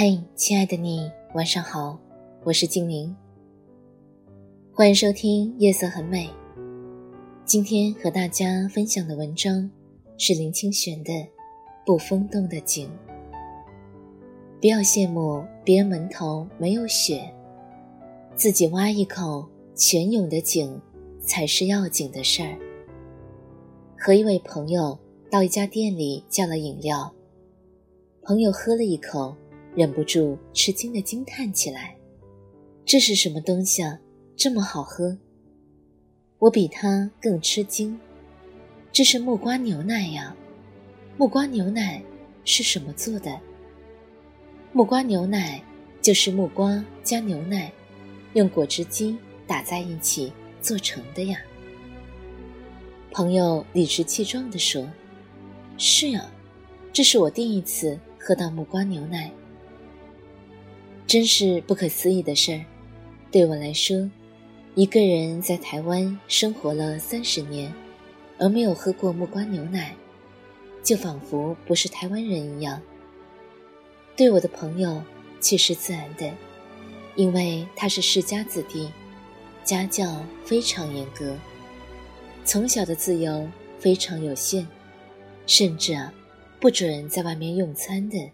嘿，亲爱的你，晚上好，我是精灵。欢迎收听《夜色很美》。今天和大家分享的文章是林清玄的《不风动的景》。不要羡慕别人门头没有雪，自己挖一口泉涌的井才是要紧的事儿。和一位朋友到一家店里叫了饮料，朋友喝了一口。忍不住吃惊的惊叹起来：“这是什么东西啊？这么好喝！”我比他更吃惊：“这是木瓜牛奶呀！木瓜牛奶是什么做的？木瓜牛奶就是木瓜加牛奶，用果汁机打在一起做成的呀。”朋友理直气壮地说：“是呀，这是我第一次喝到木瓜牛奶。”真是不可思议的事儿，对我来说，一个人在台湾生活了三十年，而没有喝过木瓜牛奶，就仿佛不是台湾人一样。对我的朋友却是自然的，因为他是世家子弟，家教非常严格，从小的自由非常有限，甚至啊，不准在外面用餐的。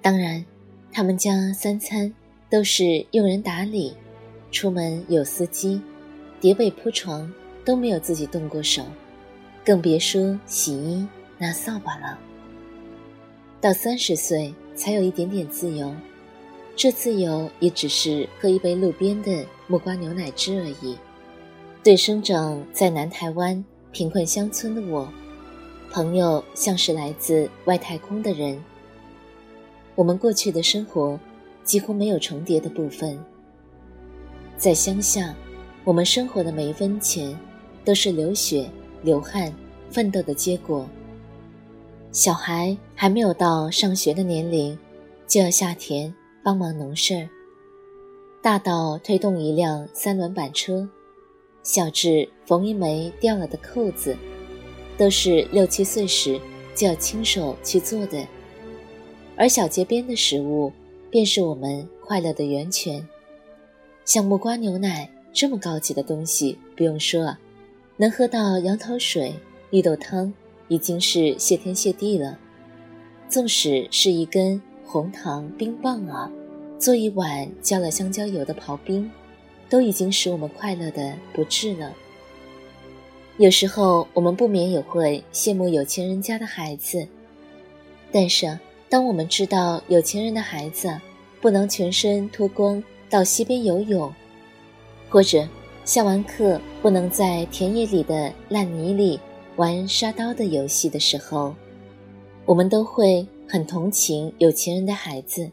当然，他们家三餐都是用人打理，出门有司机，叠被铺床都没有自己动过手，更别说洗衣拿扫把了。到三十岁才有一点点自由，这自由也只是喝一杯路边的木瓜牛奶汁而已。对生长在南台湾贫困乡村的我，朋友像是来自外太空的人。我们过去的生活几乎没有重叠的部分。在乡下，我们生活的每一分钱都是流血、流汗、奋斗的结果。小孩还没有到上学的年龄，就要下田帮忙农事儿；大到推动一辆三轮板车，小至缝一枚掉了的扣子，都是六七岁时就要亲手去做的。而小街边的食物，便是我们快乐的源泉。像木瓜牛奶这么高级的东西，不用说，能喝到杨桃水、绿豆汤，已经是谢天谢地了。纵使是一根红糖冰棒啊，做一碗浇了香蕉油的刨冰，都已经使我们快乐的不治了。有时候我们不免也会羡慕有钱人家的孩子，但是。当我们知道有钱人的孩子不能全身脱光到溪边游泳，或者下完课不能在田野里的烂泥里玩沙刀的游戏的时候，我们都会很同情有钱人的孩子。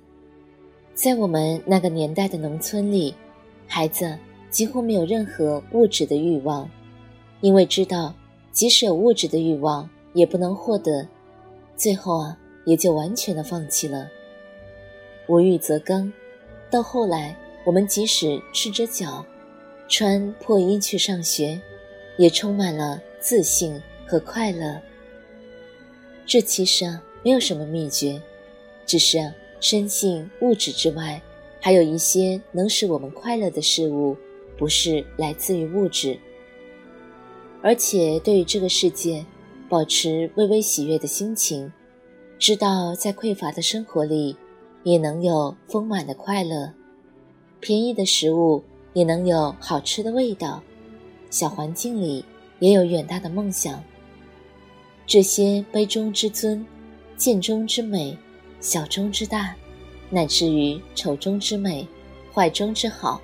在我们那个年代的农村里，孩子几乎没有任何物质的欲望，因为知道即使有物质的欲望也不能获得，最后啊。也就完全的放弃了。无欲则刚，到后来，我们即使赤着脚，穿破衣去上学，也充满了自信和快乐。这其实啊，没有什么秘诀，只是啊，深信物质之外，还有一些能使我们快乐的事物，不是来自于物质。而且，对于这个世界，保持微微喜悦的心情。知道在匮乏的生活里，也能有丰满的快乐；便宜的食物也能有好吃的味道；小环境里也有远大的梦想。这些杯中之尊、剑中之美、小中之大，乃至于丑中之美、坏中之好，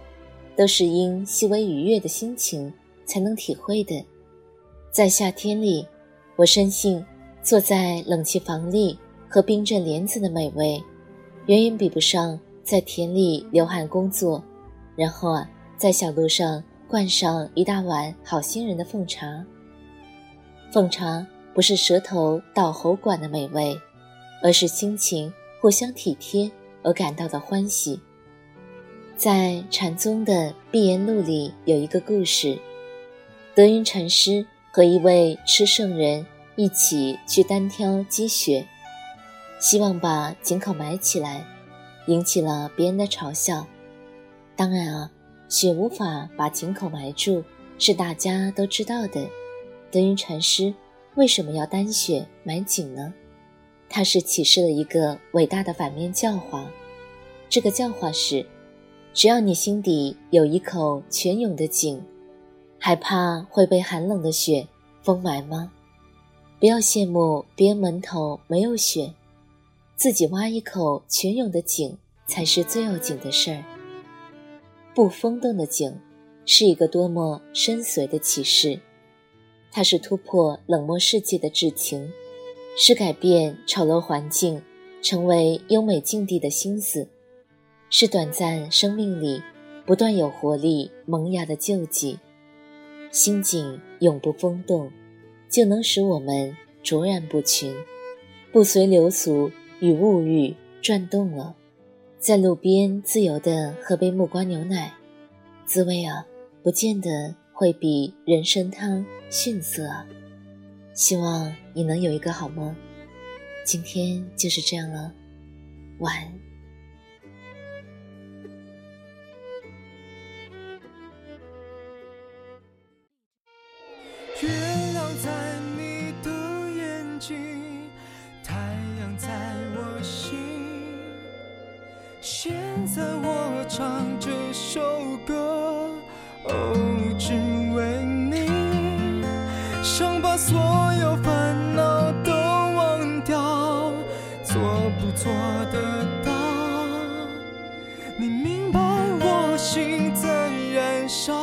都是因细微愉悦的心情才能体会的。在夏天里，我深信。坐在冷气房里喝冰镇莲子的美味，远远比不上在田里流汗工作，然后啊，在小路上灌上一大碗好心人的奉茶。奉茶不是舌头到喉管的美味，而是亲情互相体贴而感到的欢喜。在禅宗的《碧岩录》里有一个故事：德云禅师和一位吃圣人一起去单挑积雪，希望把井口埋起来，引起了别人的嘲笑。当然啊，雪无法把井口埋住，是大家都知道的。德云禅师为什么要单雪埋井呢？他是启示了一个伟大的反面教化。这个教化是。只要你心底有一口泉涌的井，还怕会被寒冷的雪封埋吗？不要羡慕别人门头没有雪，自己挖一口泉涌的井才是最要紧的事儿。不风动的井，是一个多么深邃的启示！它是突破冷漠世界的至情，是改变丑陋环境，成为优美境地的心思。是短暂生命里不断有活力萌芽的救济，心境永不风动，就能使我们卓然不群，不随流俗与物欲转动了。在路边自由地喝杯木瓜牛奶，滋味啊，不见得会比人参汤逊色啊。希望你能有一个好梦，今天就是这样了，晚安。在我唱这首歌，哦，只为你，想把所有烦恼都忘掉，做不做得到？你明白我心在燃烧，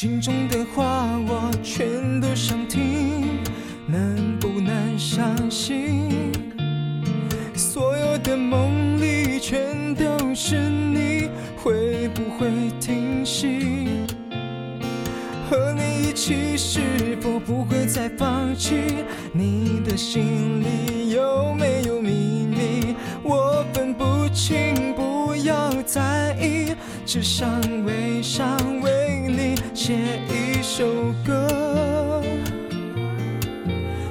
心中的话我全都想听，能不能相信？所有的梦里全都是你，会不会停息？和你一起是否不会再放弃？你的心里有没有秘密？我分不清，不要在意，只想微笑。写一首歌，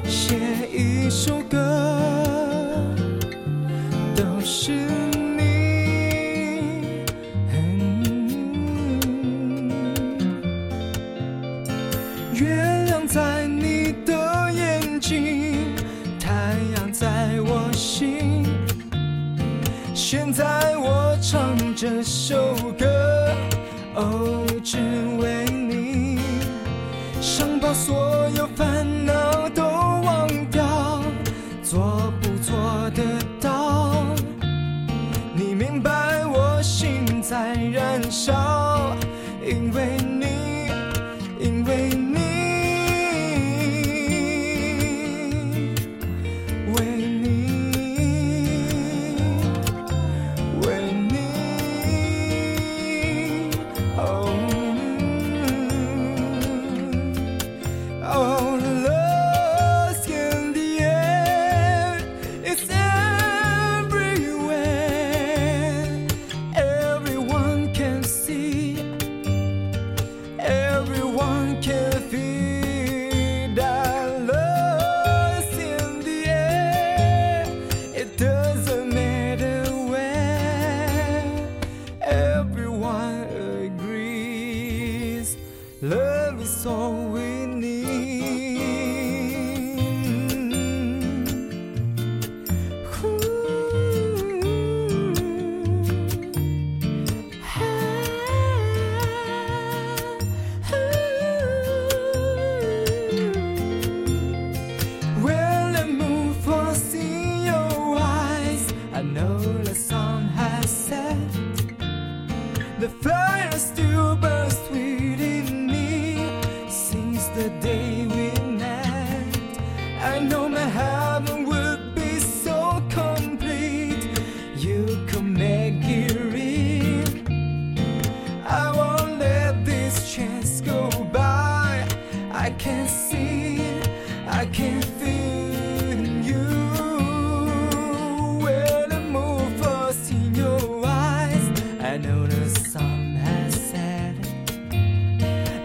写一首歌，都是你。月亮在你的眼睛，太阳在我心。现在我唱这首歌，哦，只为。想把所有烦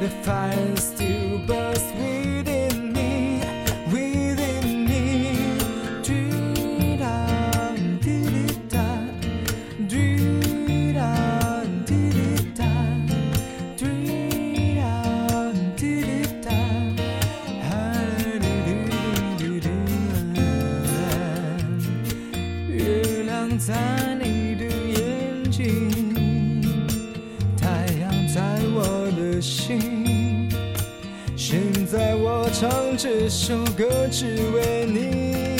The fire still burns within me, within me. Dee-da, dee-dee-da, dee-da, dee-dee-da, dee-da, dee-dee-da, ha-da-dee-dee-dee-da. 月亮在你的眼睛，太阳在我的心。 唱这首歌只为你。